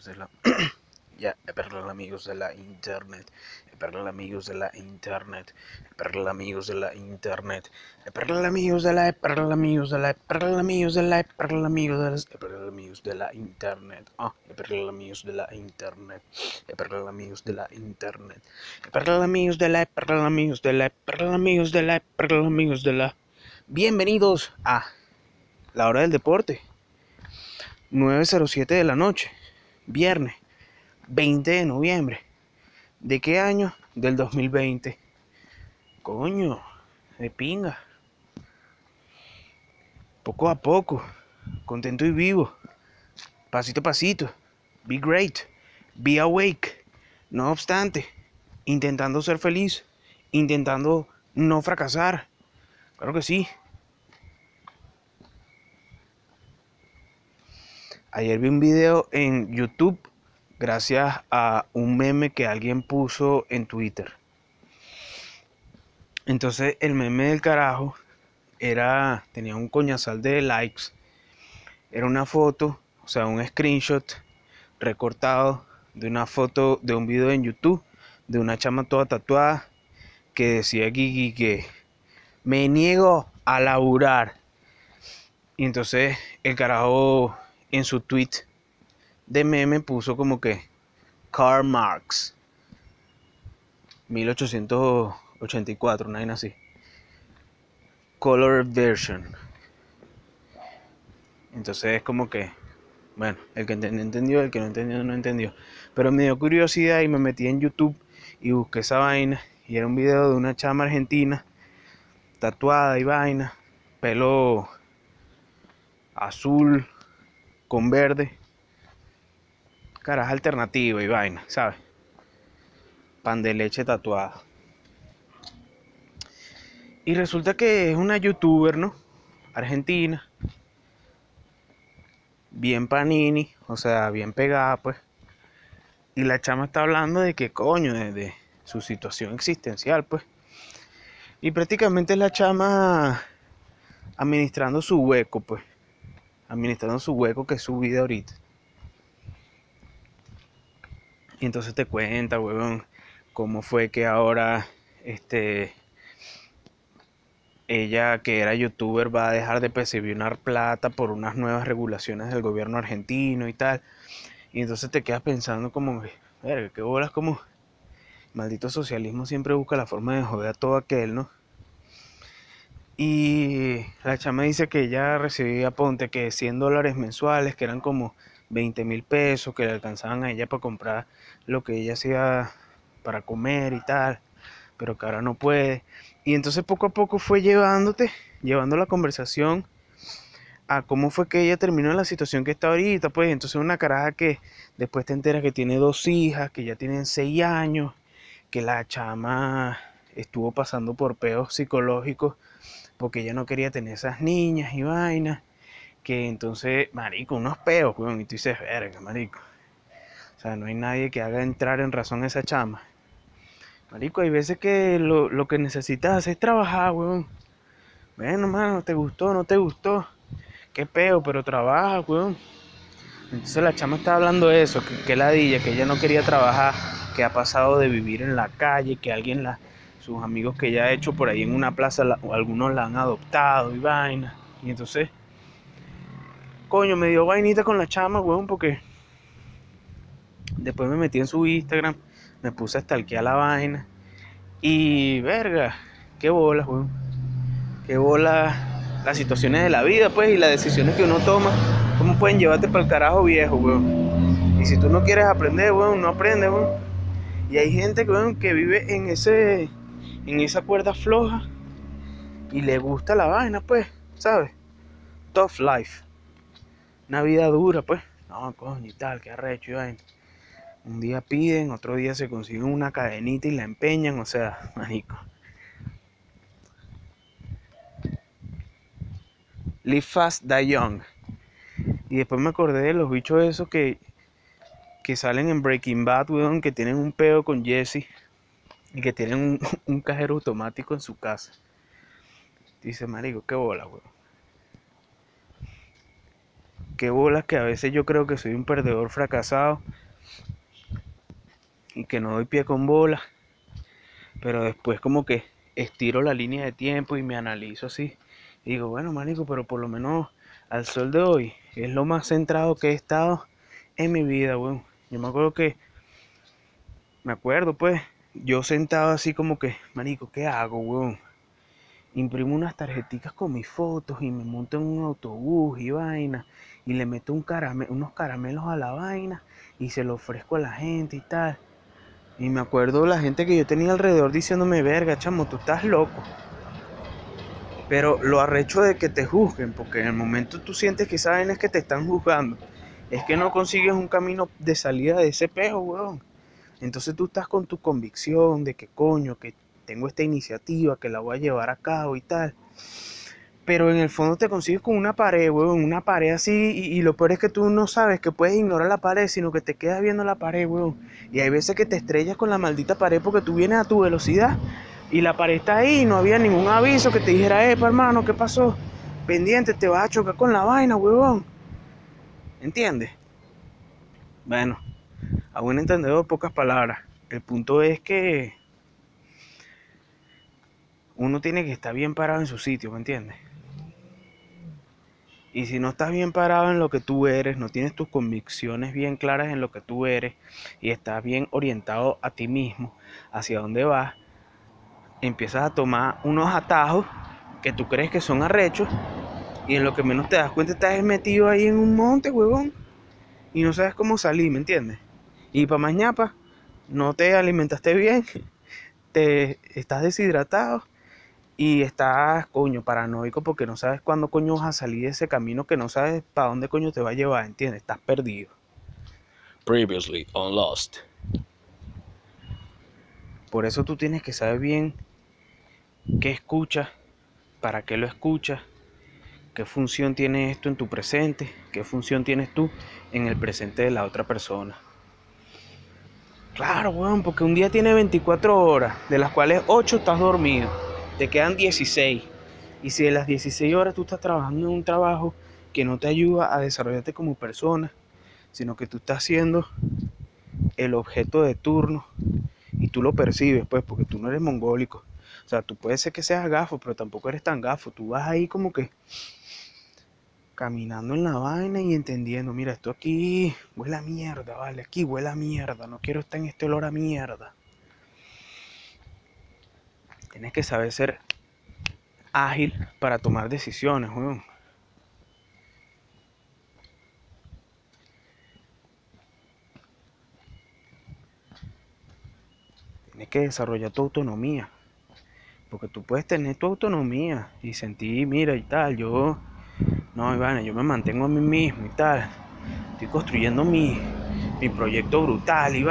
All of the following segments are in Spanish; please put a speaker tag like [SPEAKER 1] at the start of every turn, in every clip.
[SPEAKER 1] amigos de la ya, perdón amigos de la internet, perdón amigos de la internet, perdón amigos de la internet, perdón amigos de la perdón amigos de la perdón amigos de la perdón amigos de la perdón amigos de la internet, ah, perdón amigos de la internet, perdón amigos de la internet, perdón amigos de la perdón amigos de la perdón amigos de la perdón amigos de la Bienvenidos a la hora del deporte. 9.07 de la noche, viernes 20 de noviembre. ¿De qué año? Del 2020. Coño, de pinga. Poco a poco, contento y vivo. Pasito a pasito. Be great. Be awake. No obstante, intentando ser feliz. Intentando no fracasar. Claro que sí. Ayer vi un video en YouTube gracias a un meme que alguien puso en Twitter. Entonces el meme del carajo era tenía un coñazal de likes. Era una foto, o sea, un screenshot recortado de una foto de un video en YouTube de una chama toda tatuada que decía Gigi que me niego a laburar. Y entonces el carajo en su tweet de meme puso como que Karl Marx 1884, nada así. Color version. Entonces es como que, bueno, el que entendió, el que no entendió, no entendió. Pero me dio curiosidad y me metí en YouTube y busqué esa vaina. Y era un video de una chama argentina, tatuada y vaina, pelo azul, con verde. Caraja alternativa y vaina, ¿sabes? Pan de leche tatuada. Y resulta que es una youtuber, ¿no? Argentina. Bien panini, o sea, bien pegada, pues. Y la chama está hablando de que coño, de, de su situación existencial, pues. Y prácticamente es la chama administrando su hueco, pues administrando su hueco que es su vida ahorita. Y entonces te cuenta, huevón, cómo fue que ahora este ella que era youtuber va a dejar de percibir una plata por unas nuevas regulaciones del gobierno argentino y tal. Y entonces te quedas pensando como, verga, qué bolas como maldito socialismo siempre busca la forma de joder a todo aquel, ¿no? Y la chama dice que ella recibía, ponte, que 100 dólares mensuales, que eran como 20 mil pesos, que le alcanzaban a ella para comprar lo que ella hacía para comer y tal, pero que ahora no puede. Y entonces poco a poco fue llevándote, llevando la conversación a cómo fue que ella terminó en la situación que está ahorita, pues entonces una caraja que después te enteras que tiene dos hijas, que ya tienen seis años, que la chama estuvo pasando por peos psicológicos porque ella no quería tener esas niñas y vainas, que entonces, marico, unos peos, weón, y tú dices, verga, marico. O sea, no hay nadie que haga entrar en razón a esa chama. Marico, hay veces que lo, que necesitas es trabajar, weón. Bueno, mano, ¿te gustó? ¿No te gustó? Qué peo, pero trabaja, weón. Entonces la chama está hablando de eso, que, que ladilla, que ella no quería trabajar, que ha pasado de vivir en la calle, que alguien la, sus amigos que ya ha hecho por ahí en una plaza, algunos la han adoptado y vaina. Y entonces, coño, me dio vainita con la chama, weón, porque después me metí en su Instagram, me puse a stalkear la vaina. Y, verga, qué bola, weón. Qué bola las situaciones de la vida, pues, y las decisiones que uno toma. ¿Cómo pueden llevarte para el carajo viejo, weón? Y si tú no quieres aprender, weón, no aprendes, weón. Y hay gente, weón, que vive en ese en esa cuerda floja y le gusta la vaina, pues, ¿sabes? Tough life. Una vida dura, pues. No, coño y tal, que arrecho y vaina. Un día piden, otro día se consiguen una cadenita y la empeñan, o sea, mágico. Live fast, die young. Y después me acordé de los bichos esos que, que salen en Breaking Bad, weón, que tienen un pedo con Jesse y que tienen un, cajero automático en su casa. Dice, marico, qué bola, weón. qué bolas que a veces yo creo que soy un perdedor fracasado y que no doy pie con bola. Pero después como que estiro la línea de tiempo y me analizo así. Y digo, bueno, manico, pero por lo menos al sol de hoy es lo más centrado que he estado en mi vida, weón. Yo me acuerdo que, me acuerdo pues, yo sentado así como que, manico, ¿qué hago, weón? Imprimo unas tarjeticas con mis fotos y me monto en un autobús y vaina y le meto un unos caramelos a la vaina y se lo ofrezco a la gente y tal. Y me acuerdo la gente que yo tenía alrededor diciéndome, verga, chamo, tú estás loco. Pero lo arrecho de que te juzguen, porque en el momento tú sientes que saben es que te están juzgando. Es que no consigues un camino de salida de ese pejo, weón. Entonces tú estás con tu convicción de que coño, que tengo esta iniciativa, que la voy a llevar a cabo y tal pero en el fondo te consigues con una pared, weón, una pared así, y, lo peor es que tú no sabes que puedes ignorar la pared, sino que te quedas viendo la pared, weón. Y hay veces que te estrellas con la maldita pared porque tú vienes a tu velocidad y la pared está ahí y no había ningún aviso que te dijera, epa, hermano, ¿qué pasó? Pendiente, te vas a chocar con la vaina, weón. ¿Entiendes? Bueno, a buen entendedor, pocas palabras. El punto es que uno tiene que estar bien parado en su sitio, ¿me entiendes? Y si no estás bien parado en lo que tú eres, no tienes tus convicciones bien claras en lo que tú eres y estás bien orientado a ti mismo, hacia dónde vas, empiezas a tomar unos atajos que tú crees que son arrechos y en lo que menos te das cuenta estás metido ahí en un monte, huevón, y no sabes cómo salir, ¿me entiendes? Y para mañana, no te alimentaste bien, te estás deshidratado y estás, coño, paranoico porque no sabes cuándo coño vas a salir de ese camino que no sabes para dónde coño te va a llevar, ¿entiendes? Estás perdido.
[SPEAKER 2] Previously on Lost.
[SPEAKER 1] Por eso tú tienes que saber bien qué escuchas, para qué lo escuchas, qué función tiene esto en tu presente, qué función tienes tú en el presente de la otra persona. Claro, weón, porque un día tiene 24 horas, de las cuales 8 estás dormido te quedan 16. Y si de las 16 horas tú estás trabajando en un trabajo que no te ayuda a desarrollarte como persona, sino que tú estás siendo el objeto de turno y tú lo percibes, pues, porque tú no eres mongólico. O sea, tú puedes ser que seas gafo, pero tampoco eres tan gafo. Tú vas ahí como que caminando en la vaina y entendiendo, mira, esto aquí huele a mierda, vale, aquí huele a mierda, no quiero estar en este olor a mierda. Tienes que saber ser ágil para tomar decisiones, weón. Tienes que desarrollar tu autonomía. Porque tú puedes tener tu autonomía y sentir, mira y tal, yo, no, Ivana, yo me mantengo a mí mismo y tal. Estoy construyendo mi, mi proyecto brutal y.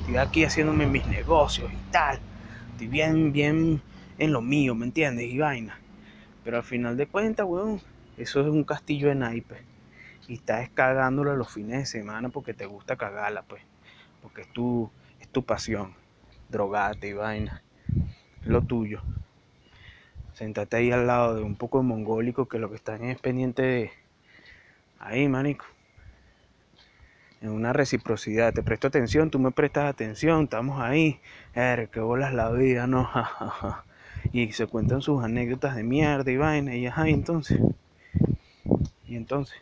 [SPEAKER 1] Estoy aquí haciéndome mis negocios y tal bien, bien en lo mío, ¿me entiendes? Y. Pero al final de cuentas, weón, eso es un castillo de naipes. Y estás cagándolo los fines de semana porque te gusta cagarla, pues. Porque es tu, es tu pasión. Drogate y vaina. lo tuyo. Sentate ahí al lado de un poco de mongólico que lo que están es pendiente de. Ahí, manico en una reciprocidad. Te presto atención, tú me prestas atención, estamos ahí. Er, que bolas la vida, no, Y se cuentan sus anécdotas de mierda y vaina, y ajá, entonces. Y entonces.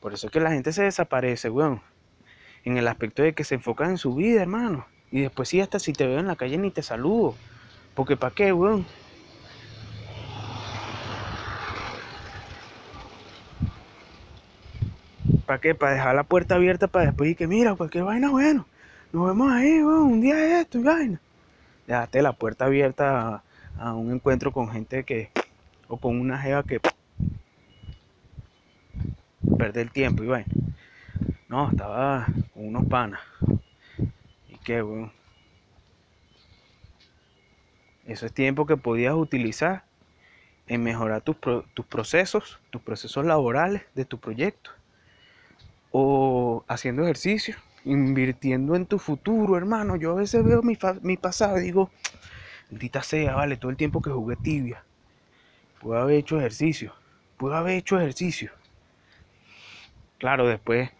[SPEAKER 1] Por eso es que la gente se desaparece, weón. En el aspecto de que se enfocan en su vida, hermano. Y después sí, hasta si te veo en la calle ni te saludo. Porque ¿para qué, weón? ¿Para qué? Para dejar la puerta abierta para después y que mira, qué vaina, bueno. Nos vemos ahí, un día de esto y vaina. Dejaste la puerta abierta a, un encuentro con gente que, o con una jeva que perder el tiempo y vaina. No, estaba con unos panas. Y qué, weón. Eso es tiempo que podías utilizar en mejorar tus, tus procesos, tus procesos laborales de tu proyecto o haciendo ejercicio, invirtiendo en tu futuro, hermano. Yo a veces veo mi, mi pasado y digo, maldita sea, vale, todo el tiempo que jugué tibia, puedo haber hecho ejercicio, puedo haber hecho ejercicio. claro, después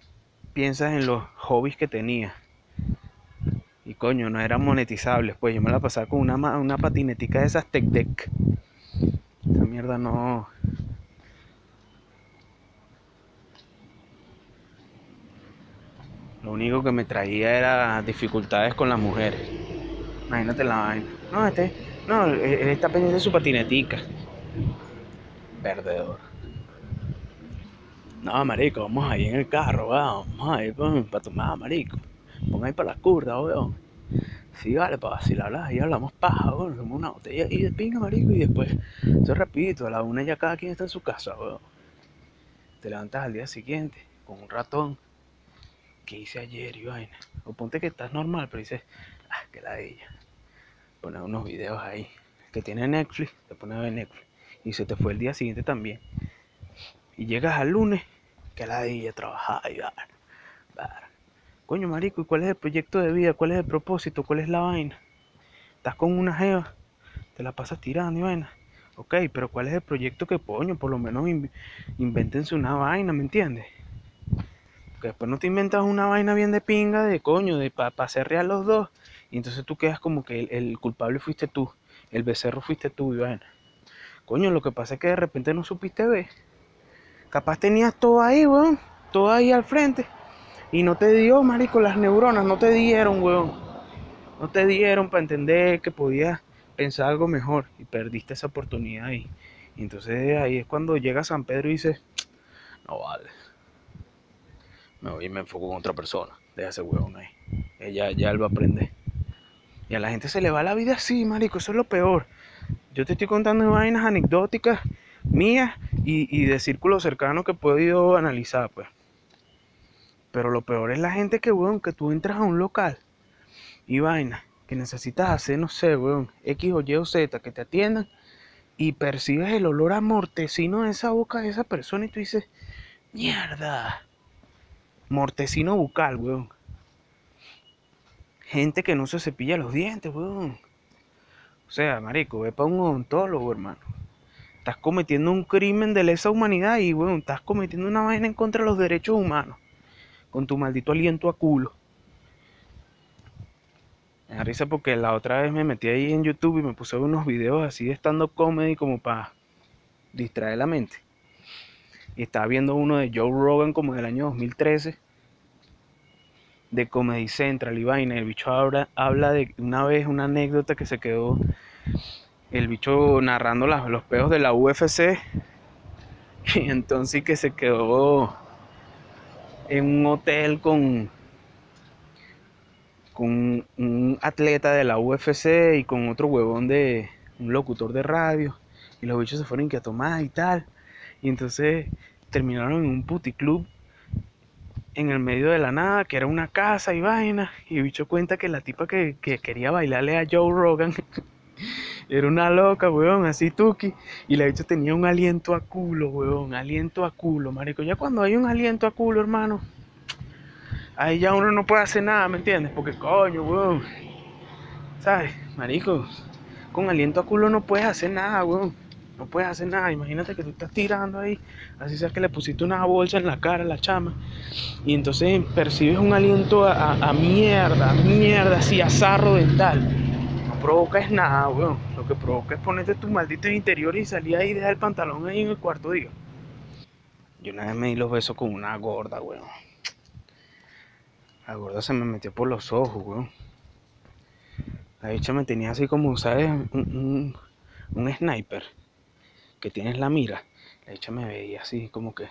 [SPEAKER 1] piensas en los hobbies que tenía. Coño, no eran monetizables. Pues yo me la pasaba con una, una patinetica de esas Tech Deck. Esa mierda no. Lo único que me traía era dificultades con las mujeres. Imagínate la vaina. No, este. No, él él está pendiente de su patinetica. Perdedor. No, marico, vamos ahí en el carro, weón. Vamos ahí para tomar, marico. Vamos ahí para la curda, weón. Sí, vale, para vacilar ahí hablamos paja. Tomamos una botella ahí de pinga, marico, y después, eso rapidito, a la una ya cada quien está en su casa. Te levantas al día siguiente con un ratón. ¿Qué hice ayer y vaina? O ponte que estás normal, pero dices, ah, que la de ella. Pones unos videos ahí. Que tiene Netflix, te pones a ver Netflix. Y se te fue el día siguiente también. Y llegas al lunes, que la de ella trabajar y vaina. Vaina. Coño, marico, ¿y cuál es el proyecto de vida? ¿Cuál es el propósito? ¿Cuál es la vaina? Estás con una jeva, te la pasas tirando y vaina. Ok, pero ¿cuál es el proyecto que coño? Por lo menos in- invéntense una vaina, ¿me entiendes? Que después no te inventas una vaina bien de pinga de coño, de para hacer real los dos. Y entonces tú quedas como que el, el culpable fuiste tú, el becerro fuiste tú y vaina. Coño, lo que pasa es que de repente no supiste ver. Capaz tenías todo ahí, weón. Todo ahí al frente. Y no te dio, marico, las neuronas no te dieron, weón. No te dieron para entender que podías pensar algo mejor. Y perdiste esa oportunidad ahí. Y entonces ahí es cuando llega San Pedro y dice, no vale. Me voy y me enfoco con otra persona. Deja ese huevón ahí. Ella ya él va a aprender. Y a la gente se le va la vida así, marico. Eso es lo peor. Yo te estoy contando vainas anecdóticas mías y, y de círculo cercano que he podido analizar, pues. Pero lo peor es la gente que, weón, que tú entras a un local y vaina, que necesitas hacer, no sé, weón, X o Y o Z, que te atiendan y percibes el olor a mortecino de esa boca de esa persona y tú dices, mierda, mortecino bucal, weón. Gente que no se cepilla los dientes, weón. O sea, marico, ve para un odontólogo, hermano. Estás cometiendo un crimen de lesa humanidad y, weón, estás cometiendo una vaina en contra de los derechos humanos. Con tu maldito aliento a culo. Me da risa porque la otra vez me metí ahí en YouTube y me puse unos videos así de stand-up comedy como para distraer la mente. Y estaba viendo uno de Joe Rogan como del año 2013 de Comedy Central y vaina. El bicho habla, habla de una vez una anécdota que se quedó el bicho narrando los peos de la UFC. Y entonces que se quedó en un hotel con, con un atleta de la UFC y con otro huevón de un locutor de radio. Y los bichos se fueron que a tomar y tal. Y entonces terminaron en un puticlub en el medio de la nada, que era una casa y vaina. Y bicho cuenta que la tipa que, que quería bailarle a Joe Rogan era una loca, weón, así tuki. Y la bicho tenía un aliento a culo, weón, aliento a culo, marico. Ya cuando hay un aliento a culo, hermano, ahí ya uno no puede hacer nada, ¿me entiendes? Porque coño, weón, ¿sabes? Marico, con aliento a culo no puedes hacer nada, weón. No puedes hacer nada. Imagínate que tú estás tirando ahí, así sea que le pusiste una bolsa en la cara a la chama. Y entonces percibes un aliento a, mierda, a mierda, así, a dental. Provoca es nada, weón. Lo que provoca es ponerte tus malditos interiores y salir ahí y dejar el pantalón ahí en el cuarto día. Yo una vez me di los besos con una gorda, weón. La gorda se me metió por los ojos, weón. La bicha me tenía así como, ¿sabes? Un, un, un sniper. Que tienes la mira. La bicha me veía así como que...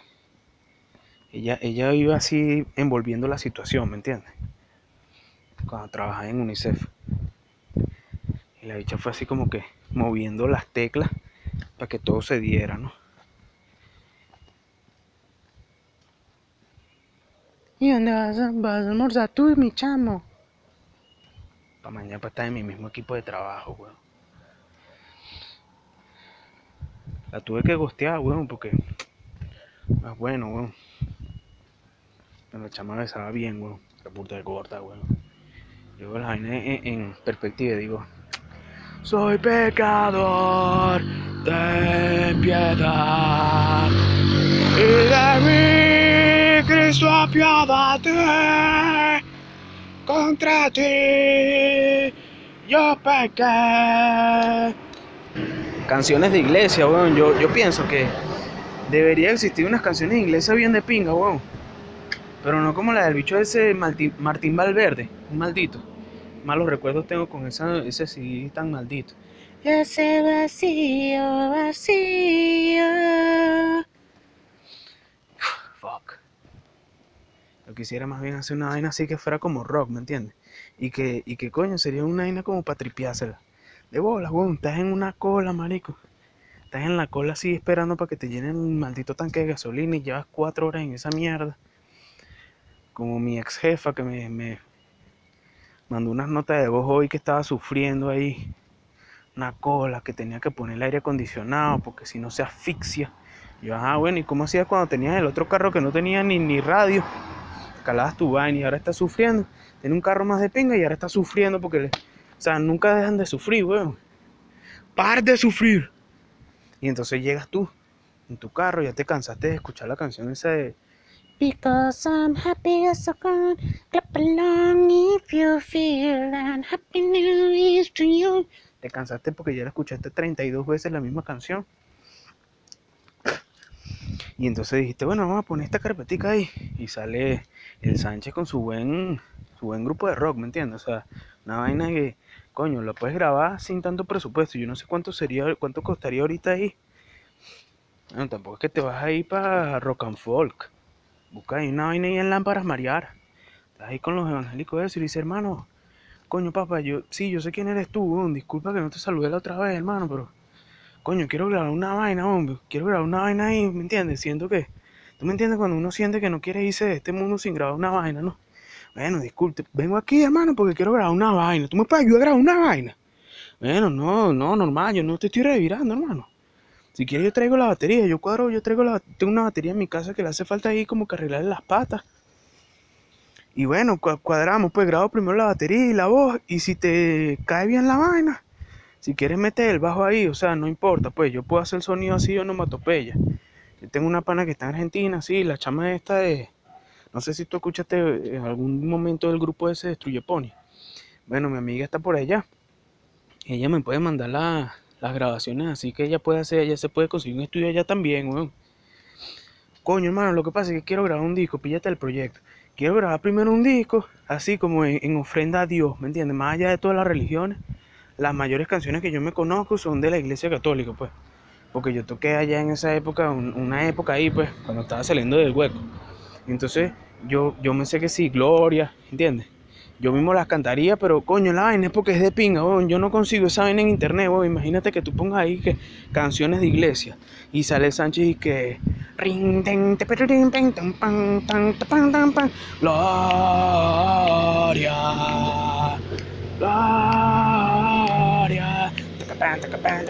[SPEAKER 1] Ella, ella iba así envolviendo la situación, ¿me entiendes? Cuando trabajaba en UNICEF. Y la bicha fue así como que moviendo las teclas para que todo se diera, ¿no? ¿Y dónde vas a, vas a almorzar tú, mi chamo? Para mañana para estar en mi mismo equipo de trabajo, weón. La tuve que gostear, weón, porque... Ah, bueno, weón. Pero la chama besaba bien, weón. La puta de gorda, weón. Yo la vaina en, en perspectiva y digo... Soy pecador, ten piedad. Y de mí, Cristo apiádate contra ti. Yo pequé. Canciones de iglesia, weón. Yo, yo pienso que debería existir unas canciones de iglesia bien de pinga, weón. Pero no como la del bicho ese Martín, Martín Valverde, un maldito. Malos recuerdos tengo con esa, ese sí tan maldito. Y ese vacío, vacío. Fuck. Yo quisiera más bien hacer una vaina así que fuera como rock, ¿me entiendes? Y que, y que coño, sería una vaina como para tripiársela. De bolas, weón, estás en una cola, marico. Estás en la cola así esperando para que te llenen un maldito tanque de gasolina y llevas cuatro horas en esa mierda. Como mi ex jefa que me, me mandó unas notas de voz hoy que estaba sufriendo ahí. Una cola, que tenía que poner el aire acondicionado porque si no se asfixia. Yo, ah, bueno, ¿y cómo hacías cuando tenías el otro carro que no tenía ni, ni radio? Calabas tu vaina y ahora estás sufriendo. Tiene un carro más de pinga y ahora está sufriendo porque, le- o sea, nunca dejan de sufrir, weón. Par de sufrir. Y entonces llegas tú en tu carro, ya te cansaste de escuchar la canción esa de
[SPEAKER 3] Because I'm happy as I can. Clap along if you feel and happy new is to you.
[SPEAKER 1] te cansaste porque ya la escuchaste 32 veces la misma canción. Y entonces dijiste, bueno, vamos a poner esta carpetica ahí. Y sale el Sánchez con su buen, su buen grupo de rock, ¿me entiendes? O sea, una vaina que, coño, lo puedes grabar sin tanto presupuesto. Yo no sé cuánto sería, cuánto costaría ahorita ahí. Bueno, tampoco es que te vas ahí para rock and folk. Busca ahí una vaina ahí en lámparas marear. Estás ahí con los evangélicos eso y le dices, hermano, Coño, papá, yo, sí, yo sé quién eres tú. Disculpa que no te saludé la otra vez, hermano, pero. Coño, quiero grabar una vaina, hombre. Quiero grabar una vaina ahí, ¿me entiendes? Siento que. ¿Tú me entiendes cuando uno siente que no quiere irse de este mundo sin grabar una vaina, no? Bueno, disculpe, vengo aquí, hermano, porque quiero grabar una vaina. ¿Tú me puedes ayudar a grabar una vaina? Bueno, no, no, normal, yo no te estoy revirando, hermano. Si quieres, yo traigo la batería. Yo cuadro, yo traigo la. Tengo una batería en mi casa que le hace falta ahí como que arreglarle las patas. Y bueno, cua- cuadramos, pues grabo primero la batería y la voz. Y si te cae bien la vaina, si quieres meter el bajo ahí, o sea, no importa, pues yo puedo hacer el sonido así o onomatopeya. Yo tengo una pana que está en Argentina, sí, la chama esta de. No sé si tú escuchaste en algún momento del grupo ese Destruye Pony. Bueno, mi amiga está por allá. Ella me puede mandar la- las grabaciones así que ella puede hacer, ella se puede conseguir un estudio allá también, weón. Coño, hermano, lo que pasa es que quiero grabar un disco, píllate el proyecto. Quiero grabar primero un disco, así como en, en ofrenda a Dios, ¿me entiendes? Más allá de todas las religiones, las mayores canciones que yo me conozco son de la iglesia católica, pues. Porque yo toqué allá en esa época, un- una época ahí, pues, cuando estaba saliendo del hueco. Entonces, yo, yo me sé que sí, Gloria, ¿entiendes? Yo mismo las cantaría, pero coño, la vaina es porque es de pinga, weón. Yo no consigo esa vaina en internet, weón. Imagínate que tú pongas ahí que canciones de iglesia y sale Sánchez y que. Gloria. Gloria. Tacapan.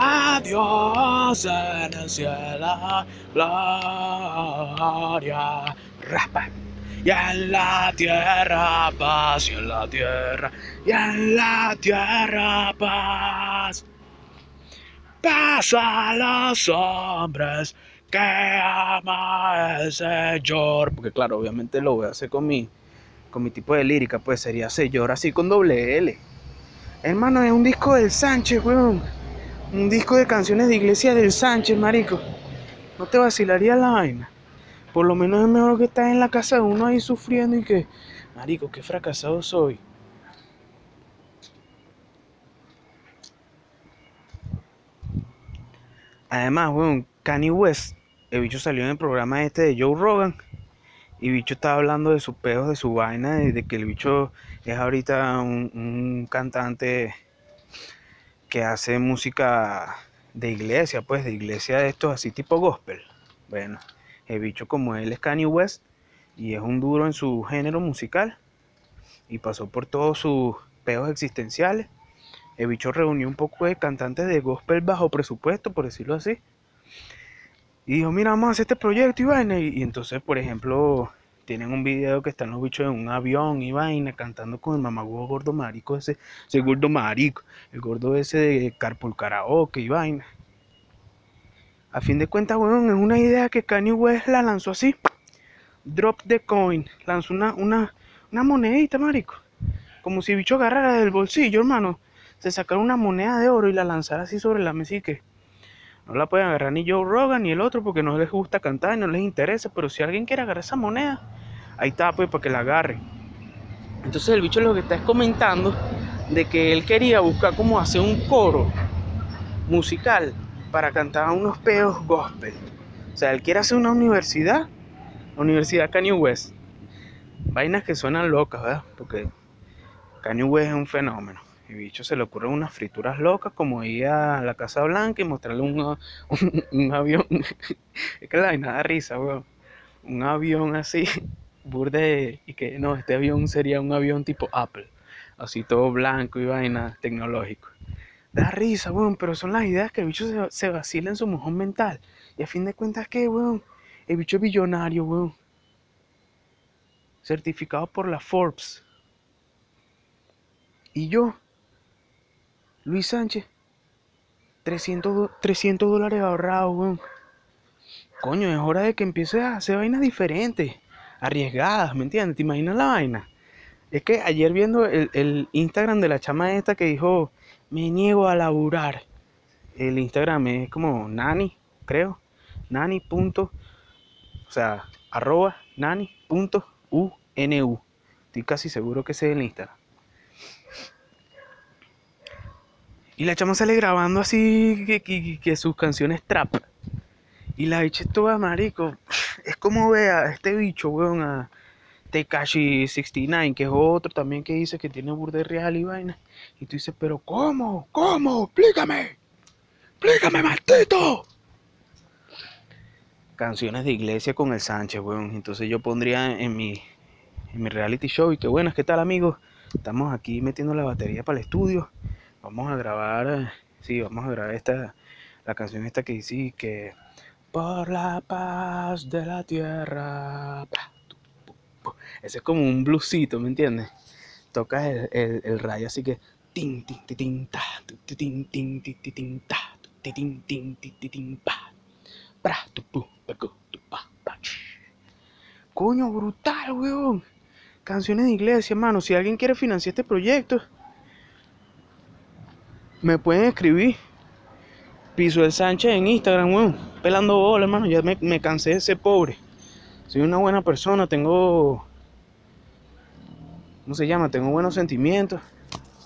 [SPEAKER 1] Adiós en el cielo. Gloria. Raspa. Y en la tierra paz, y en la tierra, y en la tierra paz. Paz a los hombres que ama el Señor. Porque claro, obviamente lo voy a hacer con mi, con mi tipo de lírica, pues sería Señor así con doble L. Hermano, es un disco del Sánchez, weón. Un disco de canciones de iglesia del Sánchez, marico. No te vacilaría la vaina. Por lo menos es mejor que estar en la casa de uno ahí sufriendo y que, marico, qué fracasado soy. Además, weón, Kanye West, el bicho salió en el programa este de Joe Rogan. Y el bicho estaba hablando de sus pedos, de su vaina, de, de que el bicho es ahorita un, un cantante que hace música de iglesia, pues, de iglesia de estos así tipo gospel. Bueno, el bicho como él es Kanye West y es un duro en su género musical y pasó por todos sus peos existenciales. El bicho reunió un poco de cantantes de gospel bajo presupuesto, por decirlo así. Y dijo, mira, vamos a hacer este proyecto y vaina. Y, y entonces, por ejemplo, tienen un video que están los bichos en un avión y vaina, cantando con el mamagüevo gordo marico, ese, ese gordo marico, el gordo ese de Carpool Karaoke y vaina. A fin de cuentas, weón, es una idea que Kanye West la lanzó así. drop the coin. Lanzó una, una, una monedita, marico. Como si bicho agarrara del bolsillo, hermano. Se sacara una moneda de oro y la lanzara así sobre la mesa que no la pueden agarrar ni Joe Rogan ni el otro porque no les gusta cantar y no les interesa. Pero si alguien quiere agarrar esa moneda, ahí está, pues, para que la agarre. Entonces el bicho lo que está es comentando de que él quería buscar cómo hacer un coro musical para cantar unos peos gospel. O sea, él quiere hacer una universidad, la Universidad Kanye West. Vainas que suenan locas, ¿verdad? Porque Kanye West es un fenómeno. Y bicho se le ocurren unas frituras locas como ir a la Casa Blanca y mostrarle un, un, un avión. es que la vaina da risa, weón. Un avión así, burde. Y que no, este avión sería un avión tipo Apple. Así todo blanco y vaina tecnológico. Da risa, weón, pero son las ideas que el bicho se, vacila en su mojón mental. Y a fin de cuentas, ¿qué, weón? El bicho es billonario, weón. Certificado por la Forbes. Y yo, Luis Sánchez, 300, do- 300 dólares ahorrados, weón. Coño, es hora de que empieces a hacer vainas diferentes, arriesgadas, ¿me entiendes? ¿Te imaginas la vaina? Es que ayer viendo el, el Instagram de la chama esta que dijo, me niego a laburar. El Instagram es como nani, creo. Nani. Punto, o sea, arroba nani. Estoy casi seguro que ese es el Instagram. Y la chama sale grabando así que, que- que sus canciones trap. Y la bicha toda marico. Es como ve a este bicho, weón, a Tekashi 69, que es otro también que dice que tiene burde real y vaina. Y tú dices, pero ¿cómo? ¿Cómo? Explícame. Explícame, maldito. Canciones de iglesia con el Sánchez, weón. Entonces yo pondría en mi, en mi reality show. Y que buenas, ¿qué tal, amigos? Estamos aquí metiendo la batería para el estudio. Vamos a grabar, sí, vamos a grabar esta, la canción esta que dice que por la paz de la tierra. Ese es como un bluesito, ¿me entiendes? Tocas el, el, rayo así que. Coño, brutal, weón. Canciones de iglesia, hermano. Si alguien quiere financiar este proyecto, me pueden escribir. Piso el Sánchez en Instagram, weón. Pelando bola, hermano. Ya me, me cansé de ser pobre. Soy una buena persona, tengo. ¿Cómo se llama? Tengo buenos sentimientos.